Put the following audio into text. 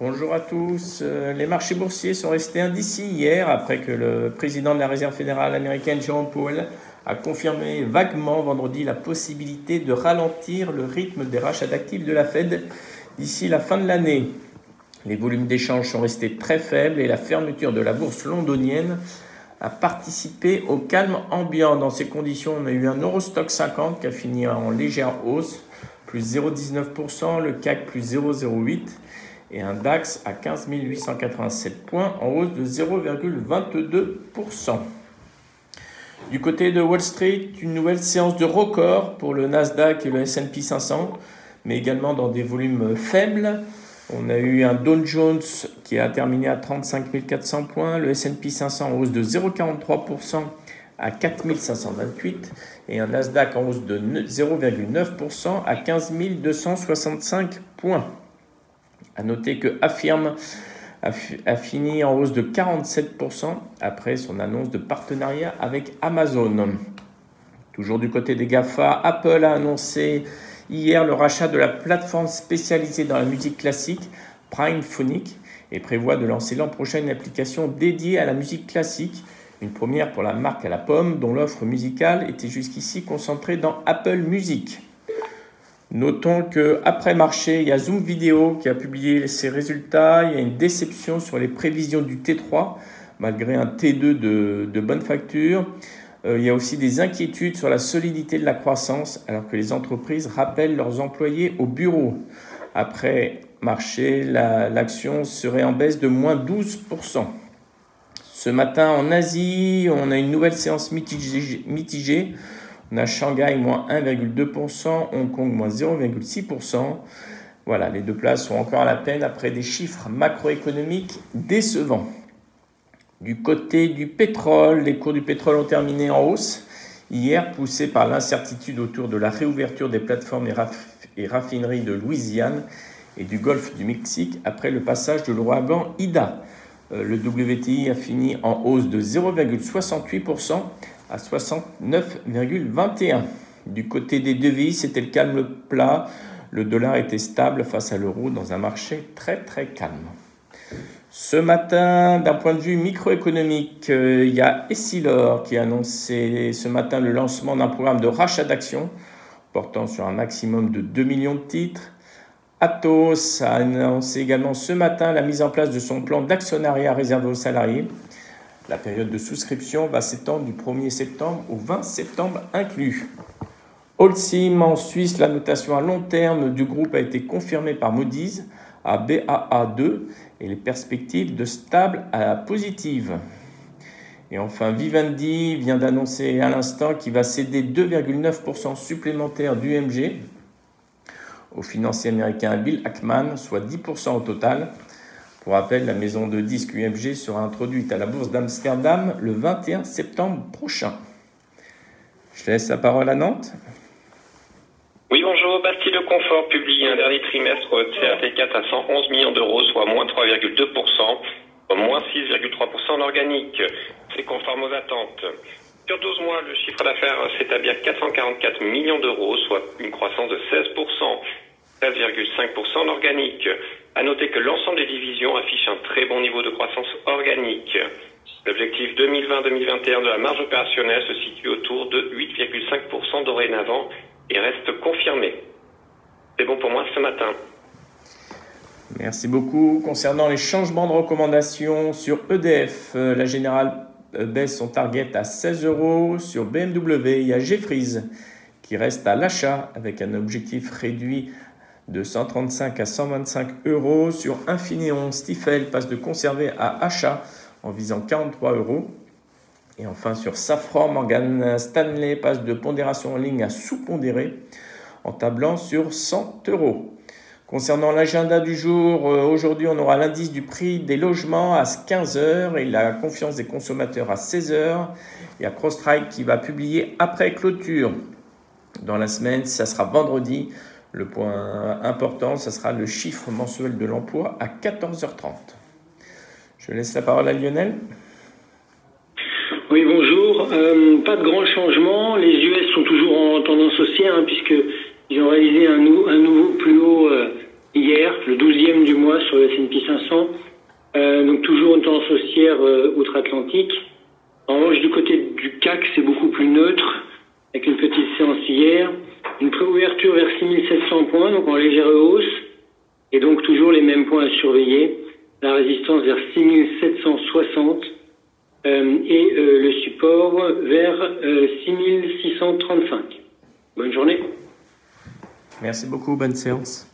Bonjour à tous. Euh, les marchés boursiers sont restés indécis hier après que le président de la Réserve fédérale américaine, Jerome Powell, a confirmé vaguement vendredi la possibilité de ralentir le rythme des rachats d'actifs de la Fed d'ici la fin de l'année. Les volumes d'échanges sont restés très faibles et la fermeture de la bourse londonienne a participé au calme ambiant. Dans ces conditions, on a eu un Eurostock 50 qui a fini en légère hausse, plus 0,19%, le CAC plus 0,08% et un DAX à 15 887 points en hausse de 0,22%. Du côté de Wall Street, une nouvelle séance de record pour le Nasdaq et le S&P 500, mais également dans des volumes faibles. On a eu un Dow Jones qui a terminé à 35 400 points, le S&P 500 en hausse de 0,43% à 4 528 et un Nasdaq en hausse de 0,9% à 15 265 points. À noter que Affirm a, fini en hausse de 47% après son annonce de partenariat avec Amazon. Toujours du côté des GAFA, Apple a annoncé hier le rachat de la plateforme spécialisée dans la musique classique Prime Phonic et prévoit de lancer l'an prochain une application dédiée à la musique classique, une première pour la marque à la pomme dont l'offre musicale était jusqu'ici concentrée dans Apple Music. Notons qu'après marché, il y a Zoom Vidéo qui a publié ses résultats. Il y a une déception sur les prévisions du T3, malgré un T2 de, bonne facture. Euh, il y a aussi des inquiétudes sur la solidité de la croissance, alors que les entreprises rappellent leurs employés au bureau. Après marché, l'action serait en baisse de moins 12%. Ce matin, en Asie, on a une nouvelle séance mitigée on a Shanghai moins 1,2%, Hong Kong moins 0,6%. Voilà, les deux places sont encore à la peine après des chiffres macroéconomiques décevants. Du côté du pétrole, les cours du pétrole ont terminé en hausse hier, poussés par l'incertitude autour de la réouverture des plateformes et, raffineries de Louisiane et du golfe du Mexique après le passage de l'ouragan Ida. Euh, le WTI a fini en hausse de 0,68% à 69,21. Du côté des devises, c'était le calme plat. Le dollar était stable face à l'euro dans un marché très très calme. Ce matin, d'un point de vue microéconomique, euh, il y a Essilor qui a annoncé ce matin le lancement d'un programme de rachat d'actions portant sur un maximum de 2 millions de titres. Atos a annoncé également ce matin la mise en place de son plan d'actionnariat réservé aux salariés la période de souscription va s'étendre du 1er septembre au 20 septembre inclus. Holcim en Suisse, la notation à long terme du groupe a été confirmée par Moody's à BAA2 et les perspectives de stable à positive. Et enfin, Vivendi vient d'annoncer à l'instant qu'il va céder 2,9% supplémentaire d'UMG au financier américain Bill Ackman, soit 10% au total, pour rappel, la maison de disques UMG sera introduite à la bourse d'Amsterdam le 21 septembre prochain. Je laisse la parole à Nantes. Oui, bonjour. Bastille de Confort publie un dernier trimestre CAT4 à 111 millions d'euros, soit moins 3,2%, soit moins 6,3% en organique. C'est conforme aux attentes. Sur 12 mois, le chiffre d'affaires s'établit à 444 millions d'euros, soit une croissance de 16%, 13,5% en organique. À noter que l'ensemble des divisions affiche un très bon niveau de croissance organique. L'objectif 2020-2021 de la marge opérationnelle se situe autour de 8,5% dorénavant et reste confirmé. C'est bon pour moi ce matin. Merci beaucoup. Concernant les changements de recommandation sur EDF, euh, la générale euh, baisse son target à 16 euros. Sur BMW, il y a Jeffries qui reste à l'achat avec un objectif réduit de 135 à 125 euros. Sur Infineon, Stifel passe de conserver à achat en visant 43 euros. Et enfin sur Safran, Morgan Stanley passe de pondération en ligne à sous-pondéré en tablant sur 100 euros. Concernant l'agenda du jour, euh, aujourd'hui on aura l'indice du prix des logements à 15h et la confiance des consommateurs à 16h. Il y a CrossStrike qui va publier après clôture. Dans la semaine, ça sera vendredi, le point important, ce sera le chiffre mensuel de l'emploi à 14h30. Je laisse la parole à Lionel. Oui, bonjour. Euh, pas de grand changement. Les US sont toujours en tendance haussière, hein, puisqu'ils ont réalisé un, nouveau plus haut euh, hier, le 12e du mois sur le S&P 500. Euh, donc toujours une tendance haussière outre-Atlantique. En revanche, du côté du CAC, c'est beaucoup plus neutre, avec une petite séance hier. Une préouverture vers 6700 points, donc en légère hausse. Et donc toujours les mêmes points à surveiller. La résistance vers 6760 euh, et euh, le support vers 6635. Bonne journée. Merci beaucoup, bonne séance.